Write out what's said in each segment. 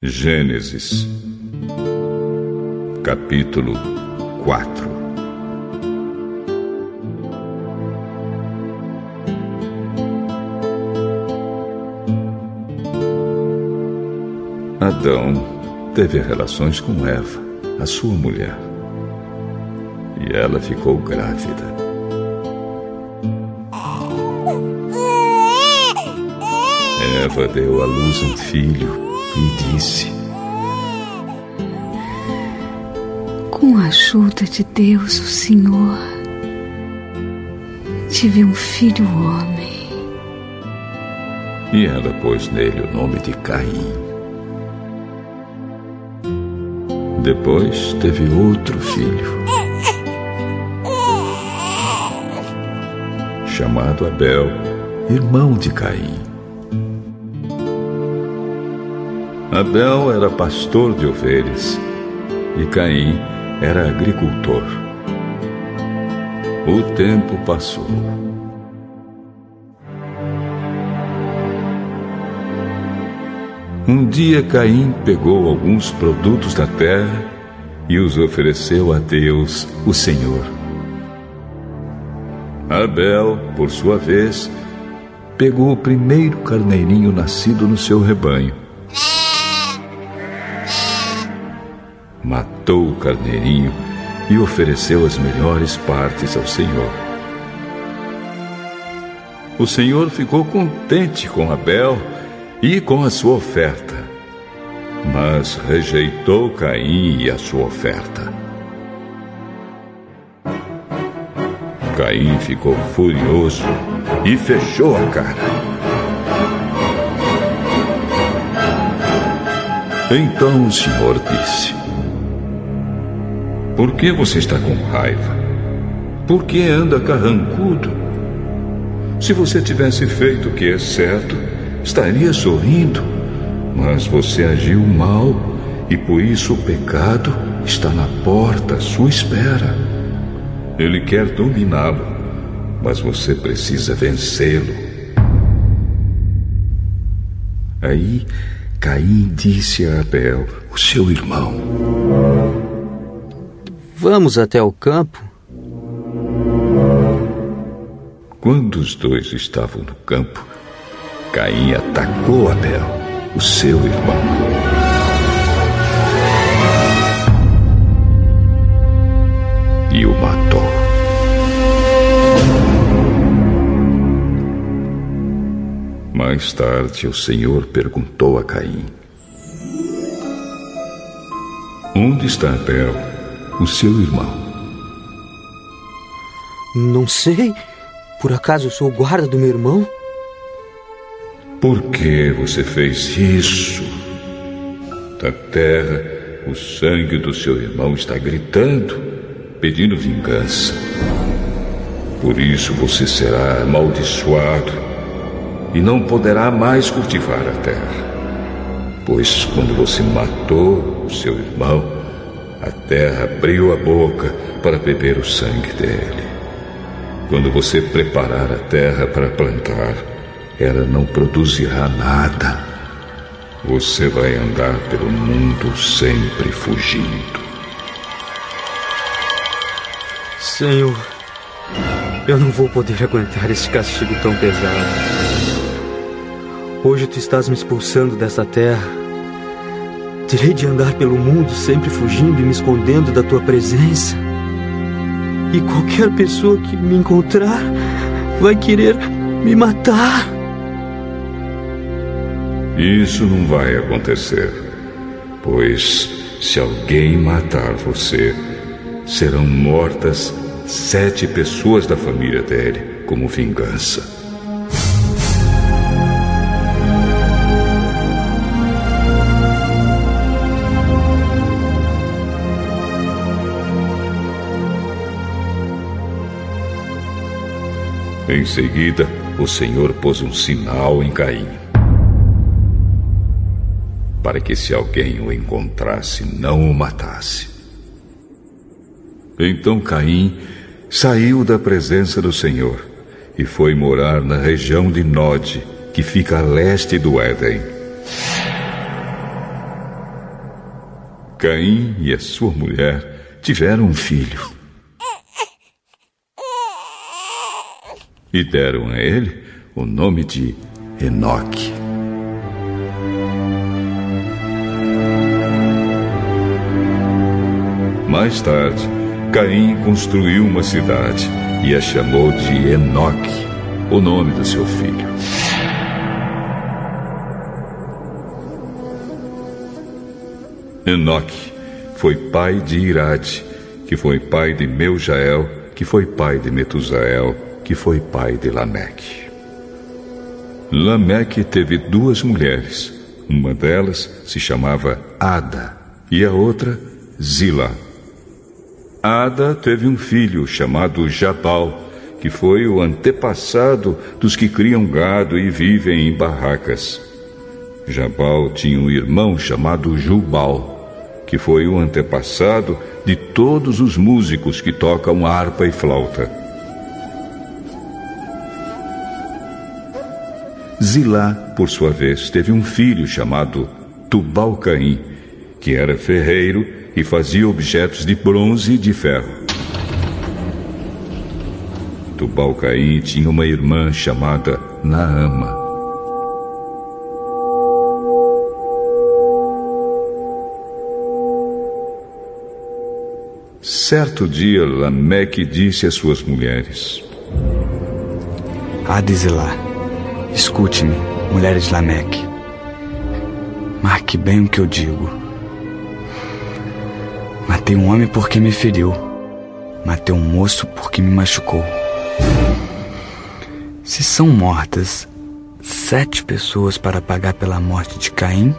Gênesis, capítulo 4 Adão teve relações com Eva, a sua mulher, e ela ficou grávida. Eva deu à luz um filho e disse: Com a ajuda de Deus, o Senhor, tive um filho homem. E ela pôs nele o nome de Caim. Depois teve outro filho, chamado Abel, irmão de Caim. Abel era pastor de ovelhas e Caim era agricultor. O tempo passou. Um dia Caim pegou alguns produtos da terra e os ofereceu a Deus, o Senhor. Abel, por sua vez, pegou o primeiro carneirinho nascido no seu rebanho matou o carneirinho e ofereceu as melhores partes ao Senhor. O Senhor ficou contente com Abel e com a sua oferta, mas rejeitou Caim e a sua oferta. Caim ficou furioso e fechou a cara. Então o Senhor disse: por que você está com raiva? Por que anda carrancudo? Se você tivesse feito o que é certo, estaria sorrindo. Mas você agiu mal e por isso o pecado está na porta à sua espera. Ele quer dominá-lo, mas você precisa vencê-lo. Aí Caim disse a Abel, o seu irmão: Vamos até o campo? Quando os dois estavam no campo, Caim atacou Abel, o seu irmão. E o matou. Mais tarde, o Senhor perguntou a Caim: Onde está Abel? O seu irmão? Não sei. Por acaso eu sou o guarda do meu irmão? Por que você fez isso? Da terra, o sangue do seu irmão está gritando, pedindo vingança. Por isso você será amaldiçoado e não poderá mais cultivar a terra. Pois quando você matou o seu irmão, a terra abriu a boca para beber o sangue dele. Quando você preparar a terra para plantar, ela não produzirá nada. Você vai andar pelo mundo sempre fugindo. Senhor, eu não vou poder aguentar esse castigo tão pesado. Hoje tu estás me expulsando dessa terra Terei de andar pelo mundo sempre fugindo e me escondendo da tua presença. E qualquer pessoa que me encontrar vai querer me matar. Isso não vai acontecer, pois se alguém matar você, serão mortas sete pessoas da família dele como vingança. Em seguida, o Senhor pôs um sinal em Caim. Para que se alguém o encontrasse, não o matasse. Então Caim saiu da presença do Senhor e foi morar na região de Nod, que fica a leste do Éden. Caim e a sua mulher tiveram um filho. E deram a ele o nome de Enoque. Mais tarde, Caim construiu uma cidade e a chamou de Enoque, o nome do seu filho. Enoque foi pai de Irade, que foi pai de Meujael, que foi pai de Metusael, que foi pai de Lameque. Lameque teve duas mulheres. Uma delas se chamava Ada e a outra Zila. Ada teve um filho chamado Jabal, que foi o antepassado dos que criam gado e vivem em barracas. Jabal tinha um irmão chamado Jubal, que foi o antepassado de todos os músicos que tocam harpa e flauta. Zilá, por sua vez, teve um filho chamado Tubal-Caim, que era ferreiro e fazia objetos de bronze e de ferro. Tubal-Caim tinha uma irmã chamada Naama. Certo dia, Lameque disse às suas mulheres: Adizilá, escute-me, mulheres de Lameque. Marque bem o que eu digo. Matei um homem porque me feriu. Matei um moço porque me machucou. Se são mortas sete pessoas para pagar pela morte de Caim,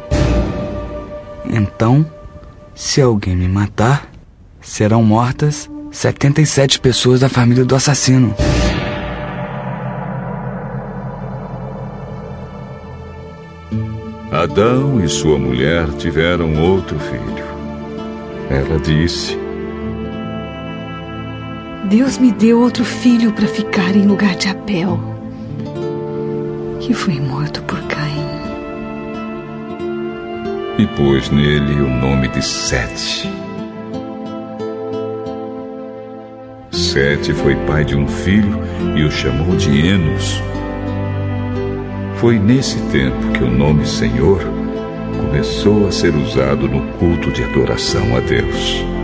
então, se alguém me matar, serão mortas 77 pessoas da família do assassino. Adão e sua mulher tiveram outro filho. Ela disse: Deus me deu outro filho para ficar em lugar de Abel, que foi morto por Caim. E pôs nele o nome de Sete. Sete foi pai de um filho e o chamou de Enos. Foi nesse tempo que o nome Senhor começou a ser usado no culto de adoração a Deus.